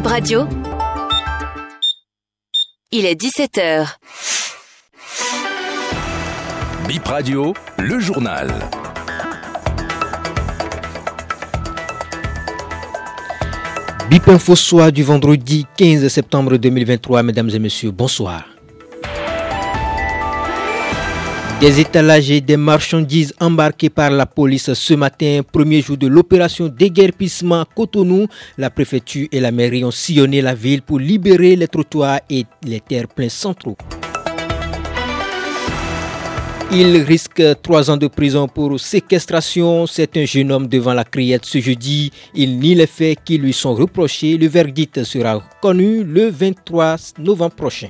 Bip Radio. Il est 17h. Bip Radio, le journal. Bip Info Soir du vendredi 15 septembre 2023, mesdames et messieurs, bonsoir. Des étalages et des marchandises embarquées par la police ce matin, premier jour de l'opération déguerpissement Cotonou. La préfecture et la mairie ont sillonné la ville pour libérer les trottoirs et les terres pleins centraux. Il risque trois ans de prison pour séquestration. C'est un jeune homme devant la criette ce jeudi. Il nie les faits qui lui sont reprochés. Le verdict sera connu le 23 novembre prochain.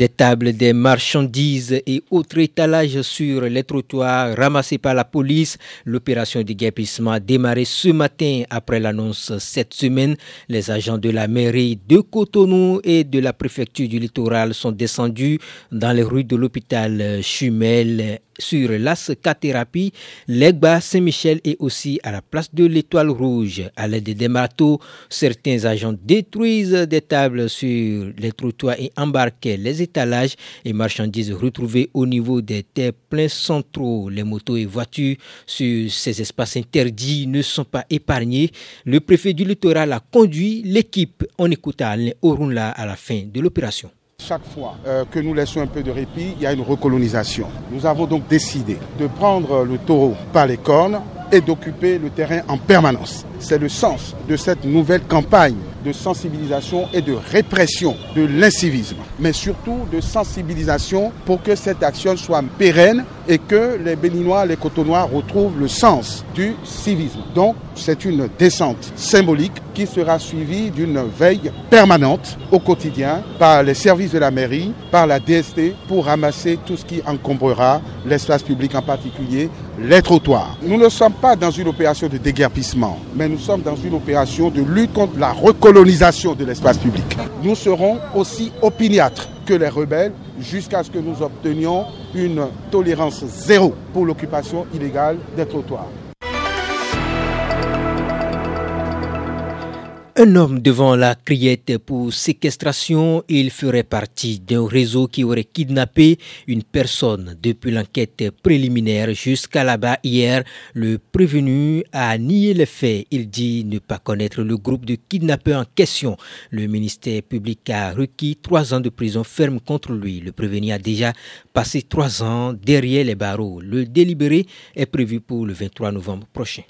Des tables, des marchandises et autres étalages sur les trottoirs ramassés par la police. L'opération de guépissement a démarré ce matin après l'annonce cette semaine. Les agents de la mairie de Cotonou et de la préfecture du littoral sont descendus dans les rues de l'hôpital Chumel sur l'As thérapie l'Egba Saint-Michel et aussi à la place de l'Étoile Rouge. À l'aide des marteaux, certains agents détruisent des tables sur les trottoirs et embarquent les étalages et marchandises retrouvées au niveau des terres pleins centraux. Les motos et voitures sur ces espaces interdits ne sont pas épargnés. Le préfet du littoral a conduit l'équipe. On écoute Alain Orunla à la fin de l'opération. Chaque fois euh, que nous laissons un peu de répit, il y a une recolonisation. Nous avons donc décidé de prendre le taureau par les cornes et d'occuper le terrain en permanence. C'est le sens de cette nouvelle campagne de sensibilisation et de répression de l'incivisme, mais surtout de sensibilisation pour que cette action soit pérenne et que les Béninois, les Cotonois retrouvent le sens du civisme. Donc, c'est une descente symbolique qui sera suivie d'une veille permanente au quotidien par les services de la mairie, par la DST pour ramasser tout ce qui encombrera l'espace public, en particulier les trottoirs. Nous ne sommes pas dans une opération de déguerpissement, mais nous sommes dans une opération de lutte contre la recolonisation de l'espace public. Nous serons aussi opiniâtres que les rebelles jusqu'à ce que nous obtenions une tolérance zéro pour l'occupation illégale des trottoirs. Un homme devant la criette pour séquestration, il ferait partie d'un réseau qui aurait kidnappé une personne. Depuis l'enquête préliminaire jusqu'à là-bas hier, le prévenu a nié les faits. Il dit ne pas connaître le groupe de kidnappeurs en question. Le ministère public a requis trois ans de prison ferme contre lui. Le prévenu a déjà passé trois ans derrière les barreaux. Le délibéré est prévu pour le 23 novembre prochain.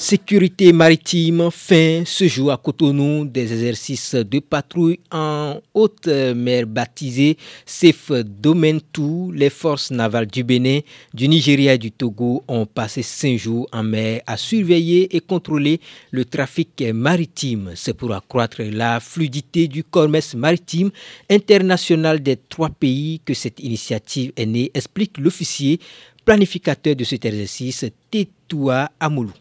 Sécurité maritime, fin ce jour à Cotonou des exercices de patrouille en haute mer baptisés CEF Domaine Tout. Les forces navales du Bénin, du Nigeria et du Togo ont passé cinq jours en mer à surveiller et contrôler le trafic maritime. C'est pour accroître la fluidité du commerce maritime international des trois pays que cette initiative est née, explique l'officier planificateur de cet exercice, Tetoua Amoulou.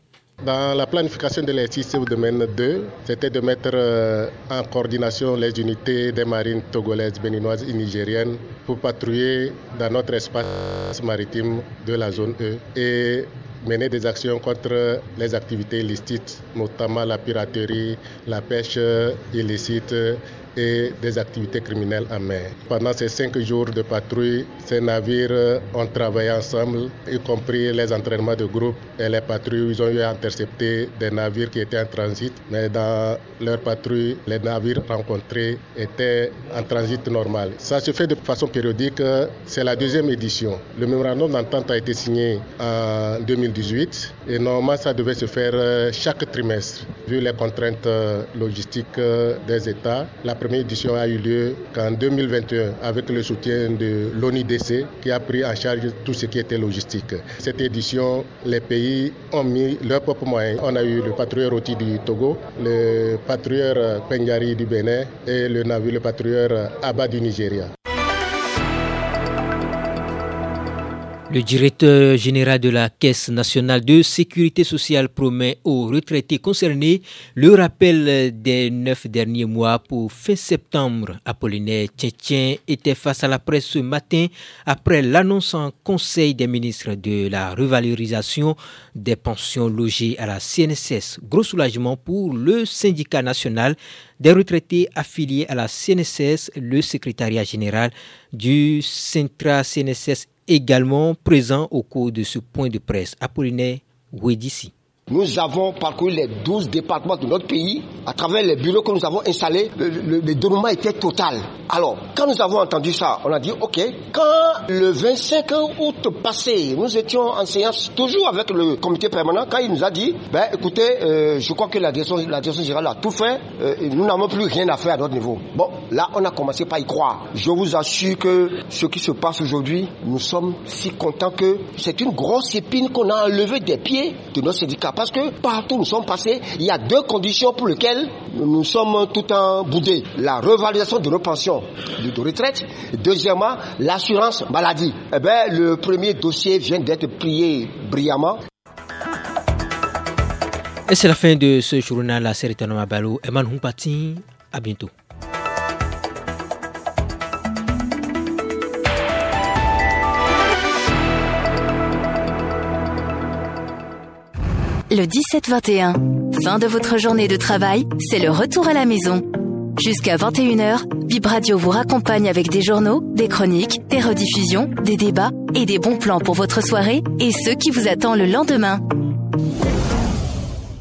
Dans la planification de l'exercice au domaine 2, c'était de mettre euh, en coordination les unités des marines togolaises, béninoises et nigériennes pour patrouiller dans notre espace maritime de la zone E et mener des actions contre les activités illicites, notamment la piraterie, la pêche illicite et des activités criminelles en mer. Pendant ces cinq jours de patrouille, ces navires ont travaillé ensemble, y compris les entraînements de groupe et les patrouilles. Ils ont eu à intercepter des navires qui étaient en transit, mais dans leur patrouille, les navires rencontrés étaient en transit normal. Ça se fait de façon périodique. C'est la deuxième édition. Le mémorandum d'entente a été signé en 2018 et normalement ça devait se faire chaque trimestre. Vu les contraintes logistiques des États, la première édition a eu lieu qu'en 2021 avec le soutien de l'ONIDC qui a pris en charge tout ce qui était logistique. Cette édition, les pays ont mis leurs propres moyens. On a eu le patrouilleur Oti du Togo, le patrouilleur Penyari du Bénin et le navire, le patrouilleur Abba du Nigeria. Le directeur général de la Caisse nationale de sécurité sociale promet aux retraités concernés le rappel des neuf derniers mois pour fin septembre. Apollinaire Tchétchien était face à la presse ce matin après l'annonce en Conseil des ministres de la revalorisation des pensions logées à la CNSS. Gros soulagement pour le syndicat national des retraités affiliés à la CNSS, le secrétariat général du Centra CNSS également présent au cours de ce point de presse. Apollinaire Ouedici. Nous avons parcouru les 12 départements de notre pays. À travers les bureaux que nous avons installés, le, le, déroulement était total. Alors, quand nous avons entendu ça, on a dit, OK, quand le 25 août passé, nous étions en séance toujours avec le comité permanent, quand il nous a dit, ben écoutez, euh, je crois que la direction, la direction générale a tout fait, euh, nous n'avons plus rien à faire à notre niveau. Bon, là, on a commencé par y croire. Je vous assure que ce qui se passe aujourd'hui, nous sommes si contents que c'est une grosse épine qu'on a enlevée des pieds de notre syndicat parce que partout où nous sommes passés, il y a deux conditions pour lesquelles nous sommes tout en boudé. La revalorisation de nos pensions de retraite. Deuxièmement, l'assurance maladie. Eh bien, le premier dossier vient d'être plié brillamment. Et c'est la fin de ce journal. La série Balou. Eman Humpati. À bientôt. Le 17-21, fin de votre journée de travail, c'est le retour à la maison. Jusqu'à 21h, Bib Radio vous raccompagne avec des journaux, des chroniques, des rediffusions, des débats et des bons plans pour votre soirée et ceux qui vous attendent le lendemain.